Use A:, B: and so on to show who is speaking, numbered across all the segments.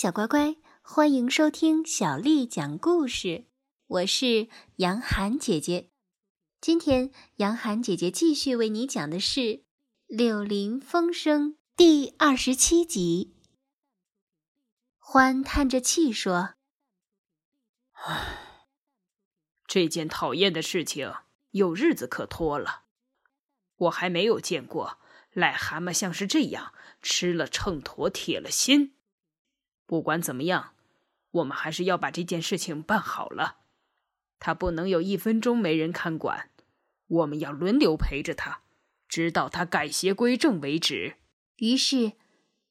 A: 小乖乖，欢迎收听小丽讲故事。我是杨涵姐姐。今天，杨涵姐姐继续为你讲的是《柳林风声》第二十七集。欢叹着气说：“
B: 唉，这件讨厌的事情有日子可拖了。我还没有见过癞蛤蟆像是这样吃了秤砣铁了心。”不管怎么样，我们还是要把这件事情办好了。他不能有一分钟没人看管，我们要轮流陪着他，直到他改邪归正为止。
A: 于是，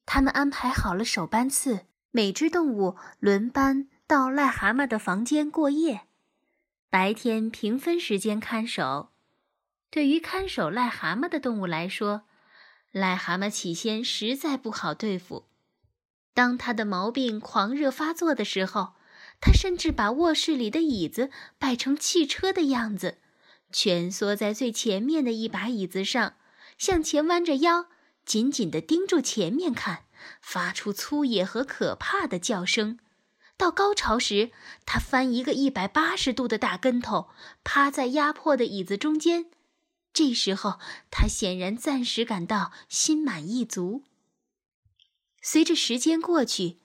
A: 他们安排好了守班次，每只动物轮班到癞蛤蟆的房间过夜，白天平分时间看守。对于看守癞蛤蟆的动物来说，癞蛤蟆起先实在不好对付。当他的毛病狂热发作的时候，他甚至把卧室里的椅子摆成汽车的样子，蜷缩在最前面的一把椅子上，向前弯着腰，紧紧地盯住前面看，发出粗野和可怕的叫声。到高潮时，他翻一个一百八十度的大跟头，趴在压迫的椅子中间。这时候，他显然暂时感到心满意足。随着时间过去，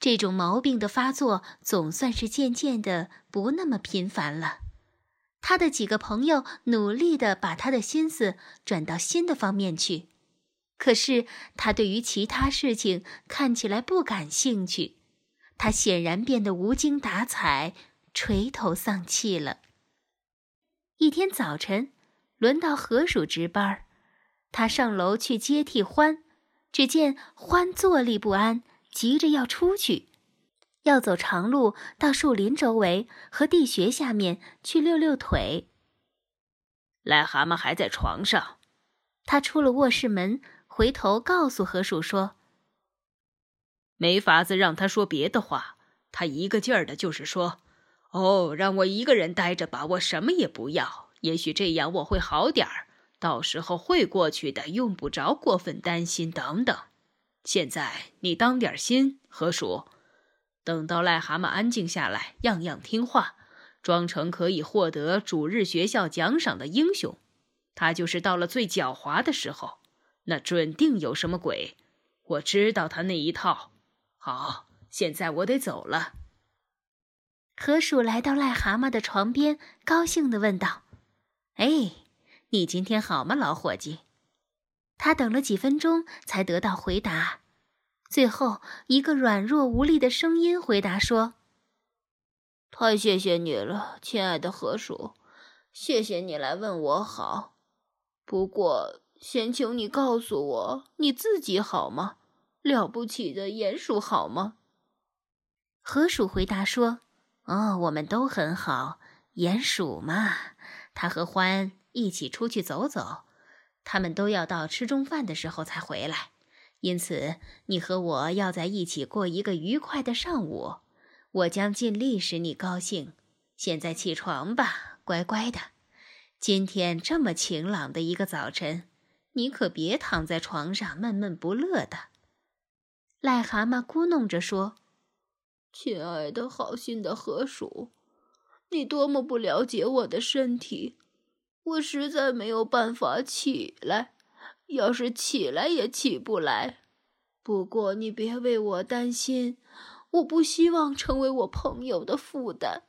A: 这种毛病的发作总算是渐渐的不那么频繁了。他的几个朋友努力的把他的心思转到新的方面去，可是他对于其他事情看起来不感兴趣。他显然变得无精打采、垂头丧气了。一天早晨，轮到河鼠值班，他上楼去接替欢。只见欢坐立不安，急着要出去，要走长路到树林周围和地穴下面去溜溜腿。
B: 癞蛤蟆还在床上，
A: 他出了卧室门，回头告诉河鼠说：“
B: 没法子让他说别的话，他一个劲儿的就是说，哦，让我一个人待着吧，我什么也不要，也许这样我会好点儿。”到时候会过去的，用不着过分担心。等等，现在你当点心，河鼠。等到癞蛤蟆安静下来，样样听话，装成可以获得主日学校奖赏的英雄，他就是到了最狡猾的时候，那准定有什么鬼。我知道他那一套。好，现在我得走了。
A: 河鼠来到癞蛤蟆的床边，高兴地问道：“哎。”你今天好吗，老伙计？他等了几分钟才得到回答，最后一个软弱无力的声音回答说：“
C: 太谢谢你了，亲爱的河鼠，谢谢你来问我好。不过，先请你告诉我你自己好吗？了不起的鼹鼠好吗？”
A: 河鼠回答说：“哦，我们都很好。鼹鼠嘛，他和欢。”一起出去走走，他们都要到吃中饭的时候才回来，因此你和我要在一起过一个愉快的上午。我将尽力使你高兴。现在起床吧，乖乖的。今天这么晴朗的一个早晨，你可别躺在床上闷闷不乐的。癞蛤蟆咕哝着说：“
C: 亲爱的好心的河鼠，你多么不了解我的身体。”我实在没有办法起来，要是起来也起不来。不过你别为我担心，我不希望成为我朋友的负担，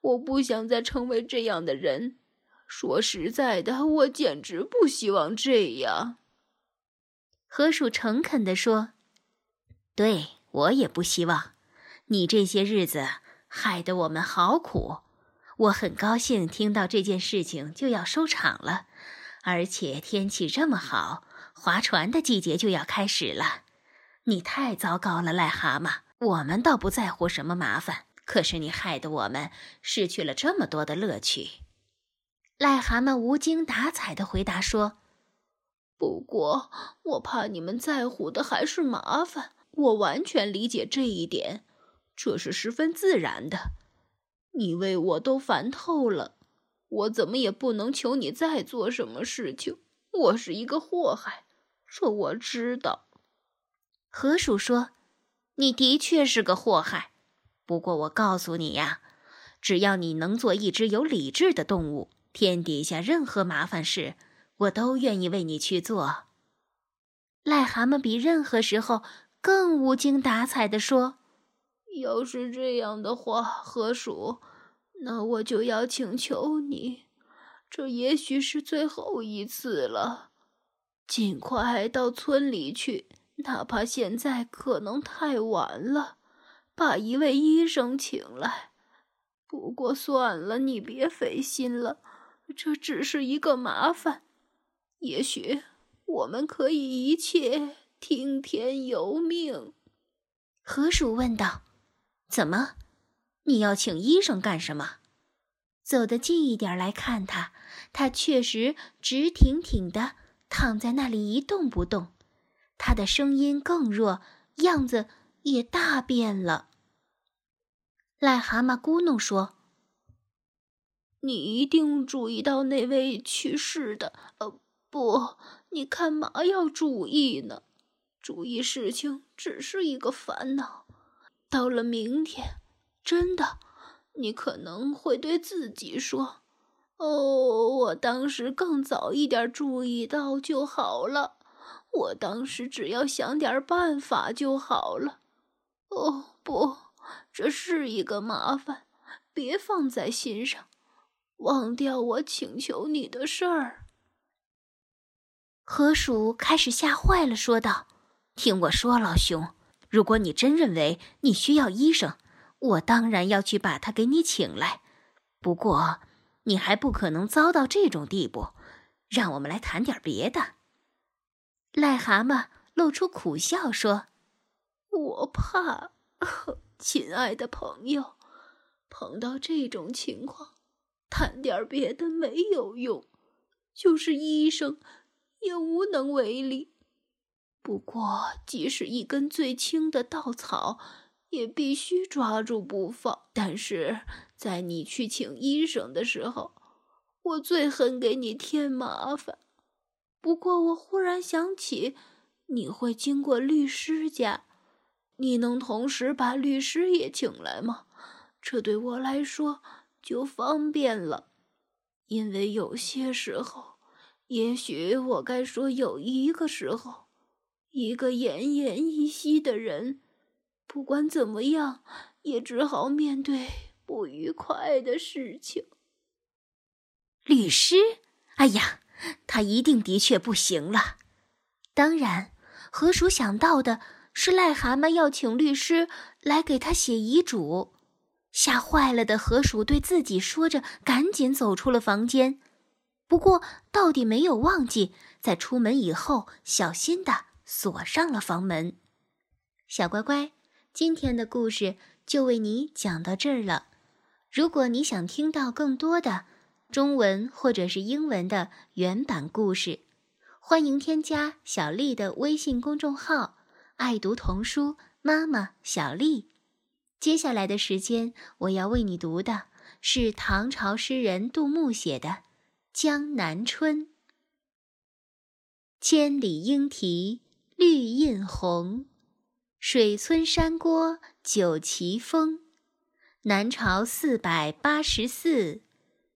C: 我不想再成为这样的人。说实在的，我简直不希望这样。
A: 河鼠诚恳地说：“对我也不希望。你这些日子害得我们好苦。”我很高兴听到这件事情就要收场了，而且天气这么好，划船的季节就要开始了。你太糟糕了，癞蛤蟆。我们倒不在乎什么麻烦，可是你害得我们失去了这么多的乐趣。癞蛤蟆无精打采地回答说：“
C: 不过我怕你们在乎的还是麻烦，我完全理解这一点，这是十分自然的。”你为我都烦透了，我怎么也不能求你再做什么事情。我是一个祸害，这我知道。
A: 河鼠说：“你的确是个祸害。不过我告诉你呀，只要你能做一只有理智的动物，天底下任何麻烦事，我都愿意为你去做。”癞蛤蟆比任何时候更无精打采地说：“
C: 要是这样的话，河鼠，那我就要请求你，这也许是最后一次了，尽快到村里去，哪怕现在可能太晚了，把一位医生请来。不过算了，你别费心了，这只是一个麻烦，也许。”我们可以一切听天由命。”
A: 河鼠问道。“怎么？你要请医生干什么？”走得近一点来看他，他确实直挺挺的躺在那里一动不动。他的声音更弱，样子也大变了。癞蛤蟆咕哝说：“
C: 你一定注意到那位去世的？呃，不。”你干嘛要注意呢？注意事情只是一个烦恼。到了明天，真的，你可能会对自己说：“哦，我当时更早一点注意到就好了。我当时只要想点办法就好了。”哦，不，这是一个麻烦，别放在心上，忘掉我请求你的事儿。
A: 河鼠开始吓坏了，说道：“听我说，老兄，如果你真认为你需要医生，我当然要去把他给你请来。不过，你还不可能糟到这种地步。让我们来谈点别的。”癞蛤蟆露出苦笑说：“
C: 我怕，亲爱的朋友，碰到这种情况，谈点别的没有用，就是医生。”也无能为力。不过，即使一根最轻的稻草，也必须抓住不放。但是在你去请医生的时候，我最恨给你添麻烦。不过，我忽然想起，你会经过律师家，你能同时把律师也请来吗？这对我来说就方便了，因为有些时候。也许我该说，有一个时候，一个奄奄一息的人，不管怎么样，也只好面对不愉快的事情。
A: 律师，哎呀，他一定的确不行了。当然，河鼠想到的是癞蛤蟆要请律师来给他写遗嘱。吓坏了的河鼠对自己说着，赶紧走出了房间。不过，到底没有忘记在出门以后小心的锁上了房门。小乖乖，今天的故事就为你讲到这儿了。如果你想听到更多的中文或者是英文的原版故事，欢迎添加小丽的微信公众号“爱读童书妈妈小丽”。接下来的时间，我要为你读的是唐朝诗人杜牧写的。江南春，千里莺啼绿映红，水村山郭酒旗风。南朝四百八十寺，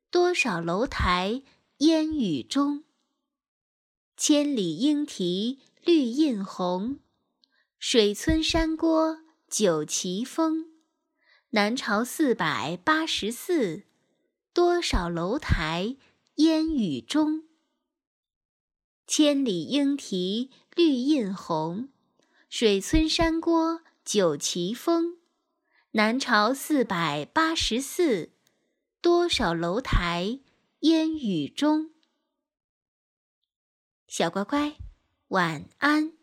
A: 多少楼台烟雨中。千里莺啼绿映红，水村山郭酒旗风。南朝四百八十寺，多少楼台。烟雨中，千里莺啼绿映红，水村山郭酒旗风。南朝四百八十寺，多少楼台烟雨中。小乖乖，晚安。